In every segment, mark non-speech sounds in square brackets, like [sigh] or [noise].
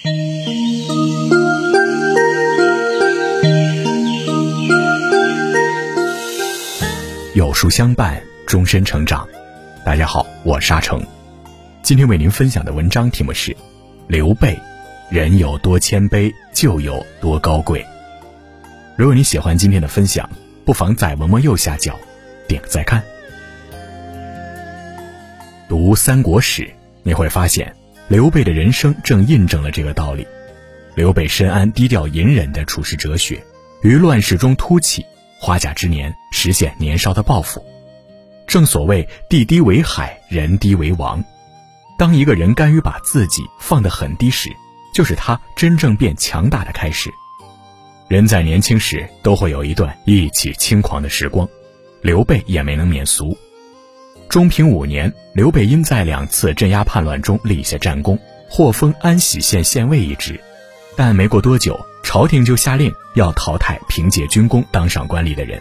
[laughs] 有书相伴，终身成长。大家好，我沙成，今天为您分享的文章题目是：刘备，人有多谦卑，就有多高贵。如果你喜欢今天的分享，不妨在文末右下角点个再看。读三国史，你会发现，刘备的人生正印证了这个道理。刘备深谙低调隐忍的处世哲学，于乱世中突起。花甲之年，实现年少的抱负。正所谓地低为海，人低为王。当一个人甘于把自己放得很低时，就是他真正变强大的开始。人在年轻时都会有一段意气轻狂的时光，刘备也没能免俗。中平五年，刘备因在两次镇压叛乱中立下战功，获封安喜县县尉一职。但没过多久，朝廷就下令要淘汰凭借军功当上官吏的人。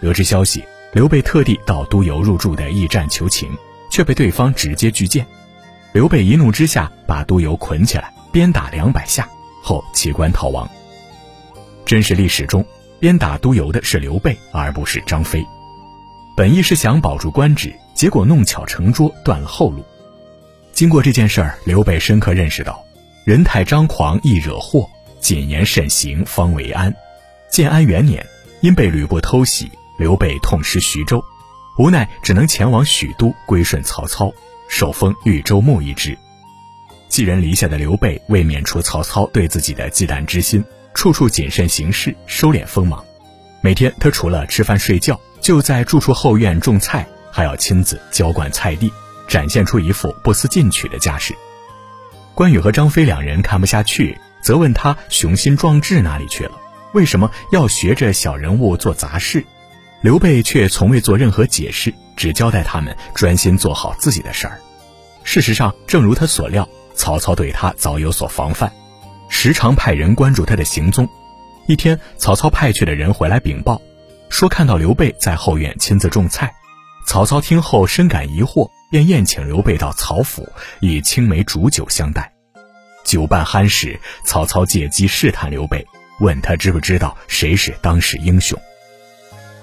得知消息，刘备特地到都邮入住的驿站求情，却被对方直接拒见。刘备一怒之下，把都邮捆起来，鞭打两百下后弃官逃亡。真实历史中，鞭打都邮的是刘备，而不是张飞。本意是想保住官职，结果弄巧成拙，断了后路。经过这件事儿，刘备深刻认识到。人太张狂易惹祸，谨言慎行方为安。建安元年，因被吕布偷袭，刘备痛失徐州，无奈只能前往许都归顺曹操，受封豫州牧一职。寄人篱下的刘备为免除曹操对自己的忌惮之心，处处谨慎行事，收敛锋芒。每天他除了吃饭睡觉，就在住处后院种菜，还要亲自浇灌菜地，展现出一副不思进取的架势。关羽和张飞两人看不下去，责问他雄心壮志哪里去了？为什么要学着小人物做杂事？刘备却从未做任何解释，只交代他们专心做好自己的事儿。事实上，正如他所料，曹操对他早有所防范，时常派人关注他的行踪。一天，曹操派去的人回来禀报，说看到刘备在后院亲自种菜。曹操听后深感疑惑。便宴请刘备到曹府，以青梅煮酒相待。酒半酣时，曹操借机试探刘备，问他知不知道谁是当世英雄。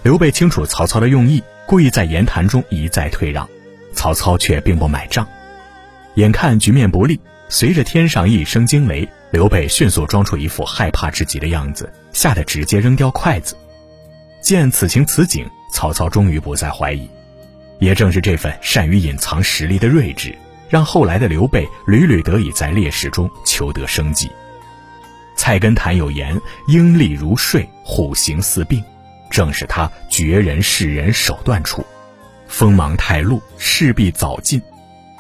刘备清楚曹操的用意，故意在言谈中一再退让，曹操却并不买账。眼看局面不利，随着天上一声惊雷，刘备迅速装出一副害怕至极的样子，吓得直接扔掉筷子。见此情此景，曹操终于不再怀疑。也正是这份善于隐藏实力的睿智，让后来的刘备屡屡得以在劣势中求得生机。菜根谭有言：“鹰立如睡，虎行似病。”正是他绝人世人手段处，锋芒太露，势必早尽。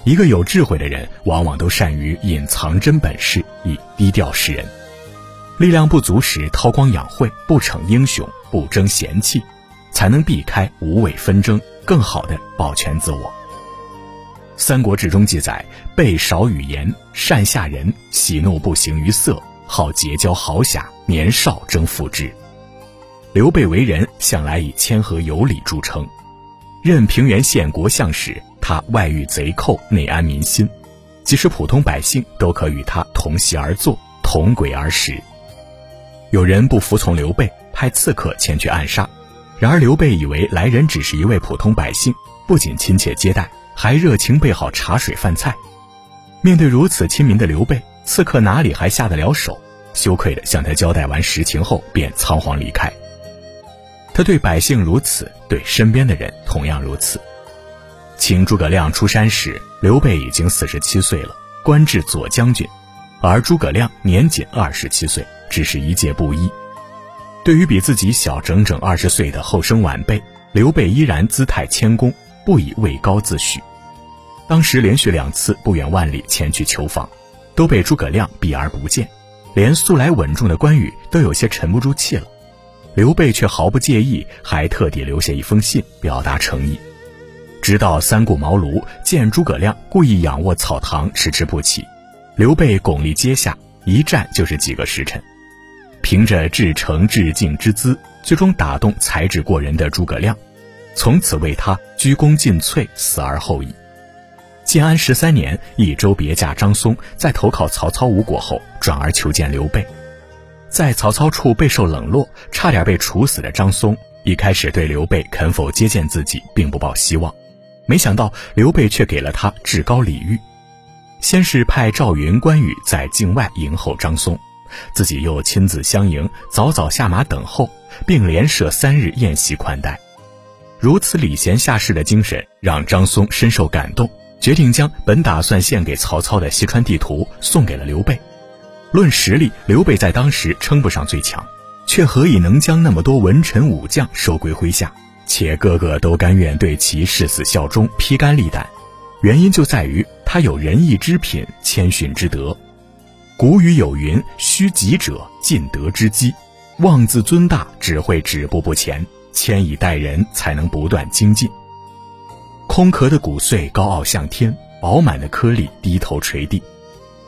一个有智慧的人，往往都善于隐藏真本事，以低调示人。力量不足时，韬光养晦，不逞英雄，不争贤气，才能避开无谓纷争。更好的保全自我。《三国志》中记载：备少语言，善下人，喜怒不形于色，好结交豪侠，年少征服之。刘备为人向来以谦和有礼著称。任平原县国相时，他外御贼寇，内安民心，即使普通百姓都可与他同席而坐，同轨而食。有人不服从刘备，派刺客前去暗杀。然而刘备以为来人只是一位普通百姓，不仅亲切接待，还热情备好茶水饭菜。面对如此亲民的刘备，刺客哪里还下得了手？羞愧地向他交代完实情后，便仓皇离开。他对百姓如此，对身边的人同样如此。请诸葛亮出山时，刘备已经四十七岁了，官至左将军，而诸葛亮年仅二十七岁，只是一介布衣。对于比自己小整整二十岁的后生晚辈，刘备依然姿态谦恭，不以位高自诩。当时连续两次不远万里前去求访，都被诸葛亮避而不见，连素来稳重的关羽都有些沉不住气了。刘备却毫不介意，还特地留下一封信表达诚意。直到三顾茅庐，见诸葛亮故意仰卧草堂，迟迟不起，刘备拱立阶下，一站就是几个时辰。凭着至诚至敬之姿，最终打动才智过人的诸葛亮，从此为他鞠躬尽瘁，死而后已。建安十三年，益州别驾张松在投靠曹操无果后，转而求见刘备。在曹操处备受冷落，差点被处死的张松，一开始对刘备肯否接见自己并不抱希望。没想到刘备却给了他至高礼遇，先是派赵云、关羽在境外迎候张松，自己又亲自相迎，早早下马等候，并连设三日宴席款待。如此礼贤下士的精神，让张松深受感动。决定将本打算献给曹操的西川地图送给了刘备。论实力，刘备在当时称不上最强，却何以能将那么多文臣武将收归麾下，且个个都甘愿对其誓死效忠、披肝沥胆？原因就在于他有仁义之品、谦逊之德。古语有云：“虚己者尽德之基。”妄自尊大只会止步不前，谦以待人才能不断精进。空壳的骨髓高傲向天，饱满的颗粒低头垂地。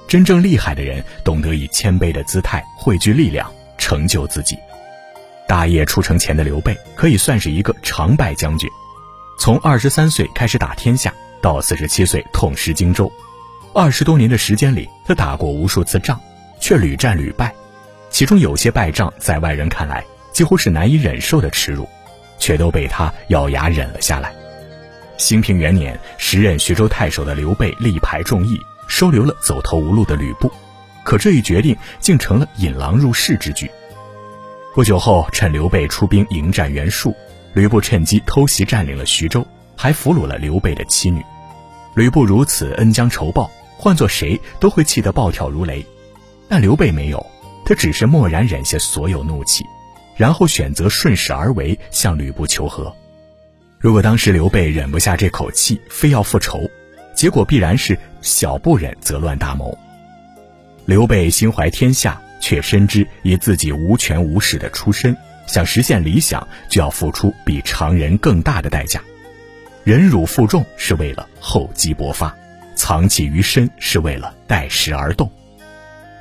真正厉害的人懂得以谦卑的姿态汇聚力量，成就自己。大业出城前的刘备可以算是一个常败将军。从二十三岁开始打天下，到四十七岁痛失荆州，二十多年的时间里，他打过无数次仗，却屡战屡败。其中有些败仗在外人看来几乎是难以忍受的耻辱，却都被他咬牙忍了下来。兴平元年，时任徐州太守的刘备力排众议，收留了走投无路的吕布。可这一决定竟成了引狼入室之举。不久后，趁刘备出兵迎战袁术，吕布趁机偷袭占领了徐州，还俘虏了刘备的妻女。吕布如此恩将仇报，换做谁都会气得暴跳如雷。但刘备没有，他只是默然忍下所有怒气，然后选择顺势而为，向吕布求和。如果当时刘备忍不下这口气，非要复仇，结果必然是小不忍则乱大谋。刘备心怀天下，却深知以自己无权无势的出身，想实现理想，就要付出比常人更大的代价。忍辱负重是为了厚积薄发，藏气于身是为了待时而动。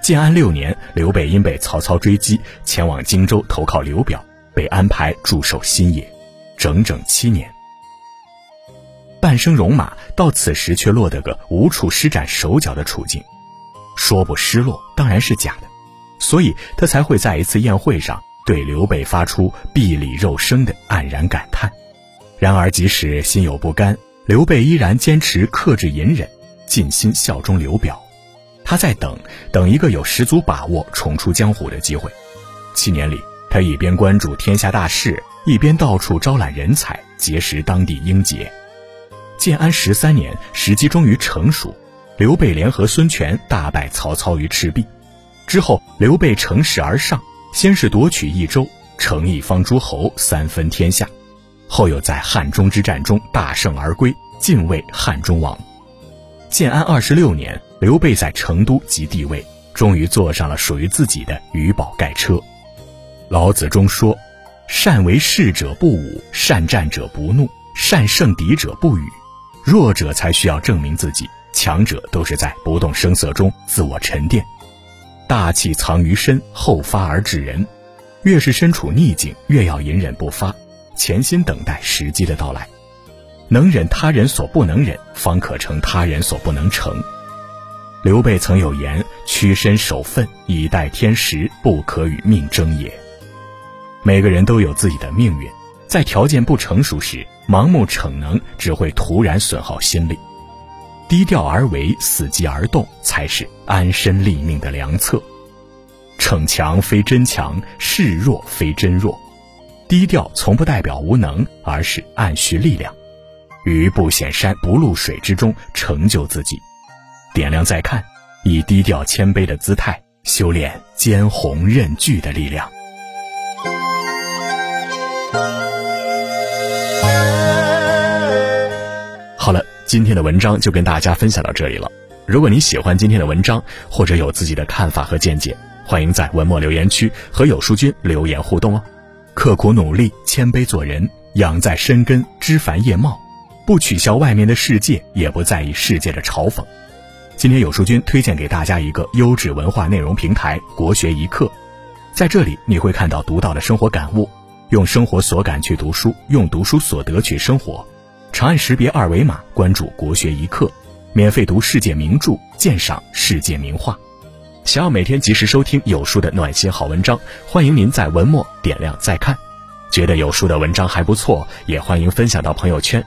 建安六年，刘备因被曹操追击，前往荆州投靠刘表，被安排驻守新野。整整七年，半生戎马到此时却落得个无处施展手脚的处境，说不失落当然是假的，所以他才会在一次宴会上对刘备发出臂里肉生的黯然感叹。然而即使心有不甘，刘备依然坚持克制隐忍，尽心效忠刘表。他在等，等一个有十足把握重出江湖的机会。七年里，他一边关注天下大事。一边到处招揽人才，结识当地英杰。建安十三年，时机终于成熟，刘备联合孙权大败曹操于赤壁。之后，刘备乘势而上，先是夺取益州，成一方诸侯，三分天下；后又在汉中之战中大胜而归，晋位汉中王。建安二十六年，刘备在成都即帝位，终于坐上了属于自己的鱼宝盖车。老子中说。善为士者不武，善战者不怒，善胜敌者不语。弱者才需要证明自己，强者都是在不动声色中自我沉淀。大气藏于身，后发而制人。越是身处逆境，越要隐忍不发，潜心等待时机的到来。能忍他人所不能忍，方可成他人所不能成。刘备曾有言：“屈身守分，以待天时，不可与命争也。”每个人都有自己的命运，在条件不成熟时，盲目逞能只会徒然损耗心力。低调而为，伺机而动，才是安身立命的良策。逞强非真强，示弱非真弱。低调从不代表无能，而是暗蓄力量，于不显山不露水之中成就自己。点亮再看，以低调谦卑的姿态修炼坚宏韧巨的力量。好了，今天的文章就跟大家分享到这里了。如果你喜欢今天的文章，或者有自己的看法和见解，欢迎在文末留言区和有书君留言互动哦。刻苦努力，谦卑做人，养在深根，枝繁叶茂，不取笑外面的世界，也不在意世界的嘲讽。今天有书君推荐给大家一个优质文化内容平台——国学一课，在这里你会看到独到的生活感悟。用生活所感去读书，用读书所得去生活。长按识别二维码，关注“国学一课”，免费读世界名著，鉴赏世界名画。想要每天及时收听有书的暖心好文章，欢迎您在文末点亮再看。觉得有书的文章还不错，也欢迎分享到朋友圈，